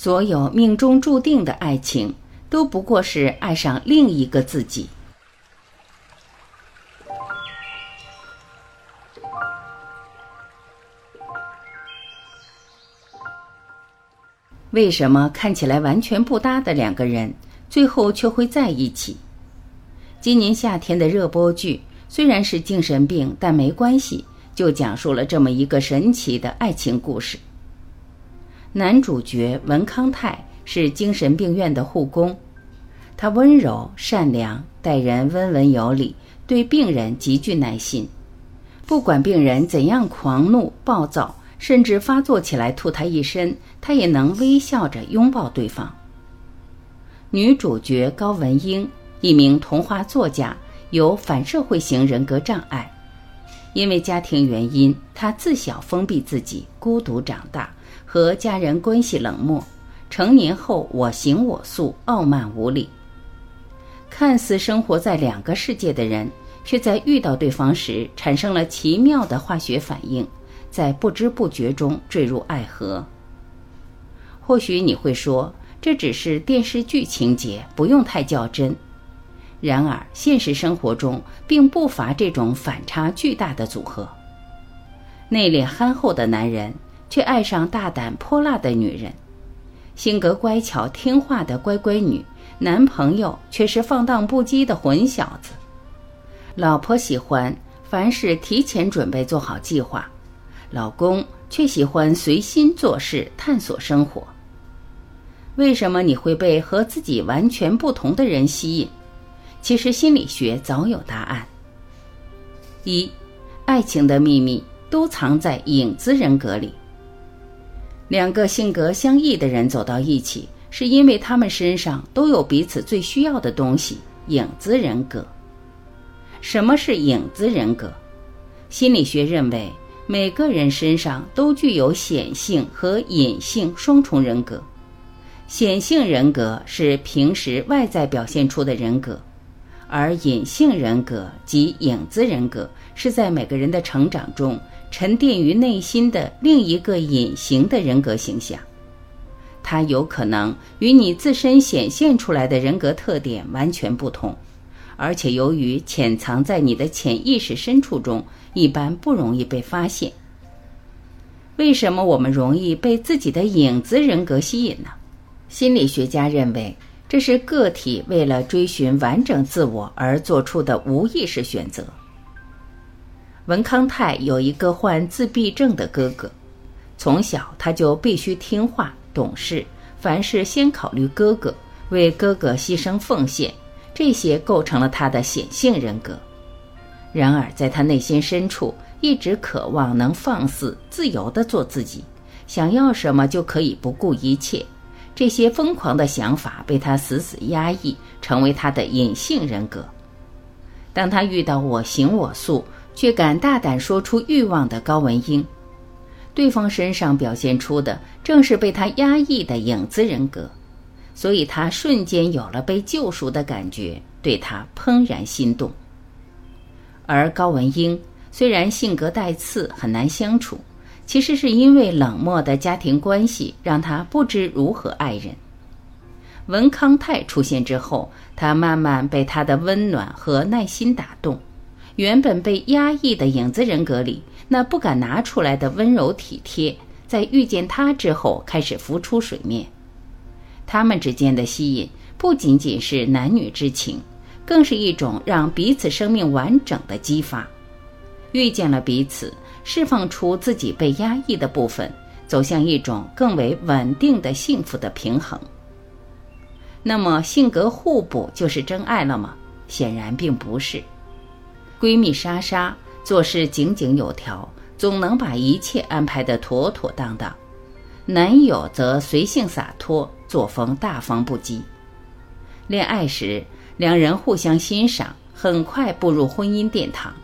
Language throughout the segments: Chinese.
所有命中注定的爱情，都不过是爱上另一个自己。为什么看起来完全不搭的两个人，最后却会在一起？今年夏天的热播剧虽然是精神病，但没关系，就讲述了这么一个神奇的爱情故事。男主角文康泰是精神病院的护工，他温柔善良，待人温文有礼，对病人极具耐心。不管病人怎样狂怒暴躁。甚至发作起来吐他一身，他也能微笑着拥抱对方。女主角高文英，一名童话作家，有反社会型人格障碍，因为家庭原因，她自小封闭自己，孤独长大，和家人关系冷漠。成年后我行我素，傲慢无礼。看似生活在两个世界的人，却在遇到对方时产生了奇妙的化学反应。在不知不觉中坠入爱河。或许你会说，这只是电视剧情节，不用太较真。然而，现实生活中并不乏这种反差巨大的组合：内敛憨厚的男人却爱上大胆泼辣的女人，性格乖巧听话的乖乖女，男朋友却是放荡不羁的混小子。老婆喜欢凡事提前准备，做好计划。老公却喜欢随心做事、探索生活。为什么你会被和自己完全不同的人吸引？其实心理学早有答案。一，爱情的秘密都藏在影子人格里。两个性格相异的人走到一起，是因为他们身上都有彼此最需要的东西——影子人格。什么是影子人格？心理学认为。每个人身上都具有显性和隐性双重人格。显性人格是平时外在表现出的人格，而隐性人格及影子人格是在每个人的成长中沉淀于内心的另一个隐形的人格形象。它有可能与你自身显现出来的人格特点完全不同，而且由于潜藏在你的潜意识深处中。一般不容易被发现。为什么我们容易被自己的影子人格吸引呢？心理学家认为，这是个体为了追寻完整自我而做出的无意识选择。文康泰有一个患自闭症的哥哥，从小他就必须听话懂事，凡事先考虑哥哥，为哥哥牺牲奉献，这些构成了他的显性人格。然而，在他内心深处，一直渴望能放肆、自由地做自己，想要什么就可以不顾一切。这些疯狂的想法被他死死压抑，成为他的隐性人格。当他遇到我行我素，却敢大胆说出欲望的高文英，对方身上表现出的正是被他压抑的影子人格，所以他瞬间有了被救赎的感觉，对他怦然心动。而高文英虽然性格带刺，很难相处，其实是因为冷漠的家庭关系让他不知如何爱人。文康泰出现之后，他慢慢被他的温暖和耐心打动，原本被压抑的影子人格里那不敢拿出来的温柔体贴，在遇见他之后开始浮出水面。他们之间的吸引不仅仅是男女之情。更是一种让彼此生命完整的激发，遇见了彼此，释放出自己被压抑的部分，走向一种更为稳定的幸福的平衡。那么，性格互补就是真爱了吗？显然并不是。闺蜜莎莎做事井井有条，总能把一切安排得妥妥当当；男友则随性洒脱，作风大方不羁。恋爱时。两人互相欣赏，很快步入婚姻殿堂，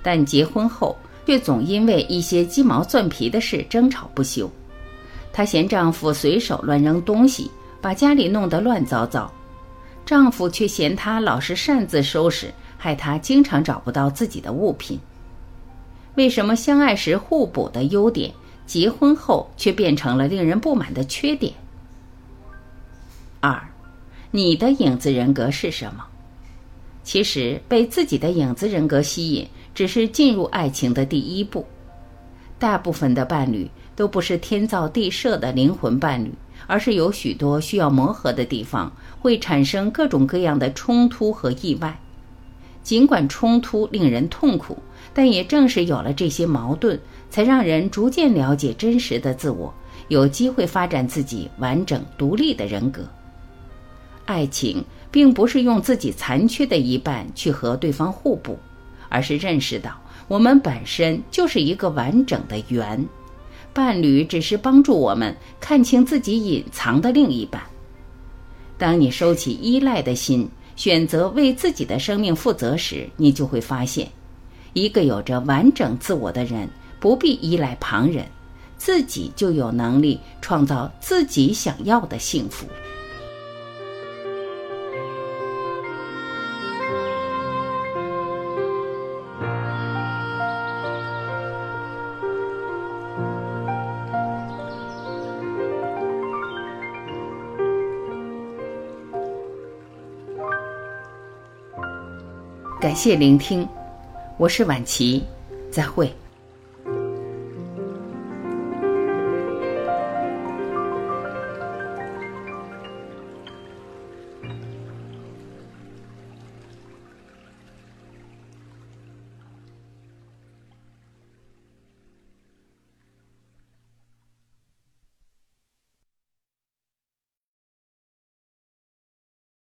但结婚后却总因为一些鸡毛蒜皮的事争吵不休。她嫌丈夫随手乱扔东西，把家里弄得乱糟糟；丈夫却嫌她老是擅自收拾，害他经常找不到自己的物品。为什么相爱时互补的优点，结婚后却变成了令人不满的缺点？二，你的影子人格是什么？其实，被自己的影子人格吸引，只是进入爱情的第一步。大部分的伴侣都不是天造地设的灵魂伴侣，而是有许多需要磨合的地方，会产生各种各样的冲突和意外。尽管冲突令人痛苦，但也正是有了这些矛盾，才让人逐渐了解真实的自我，有机会发展自己完整独立的人格。爱情。并不是用自己残缺的一半去和对方互补，而是认识到我们本身就是一个完整的圆，伴侣只是帮助我们看清自己隐藏的另一半。当你收起依赖的心，选择为自己的生命负责时，你就会发现，一个有着完整自我的人不必依赖旁人，自己就有能力创造自己想要的幸福。感谢聆听，我是晚琪，再会。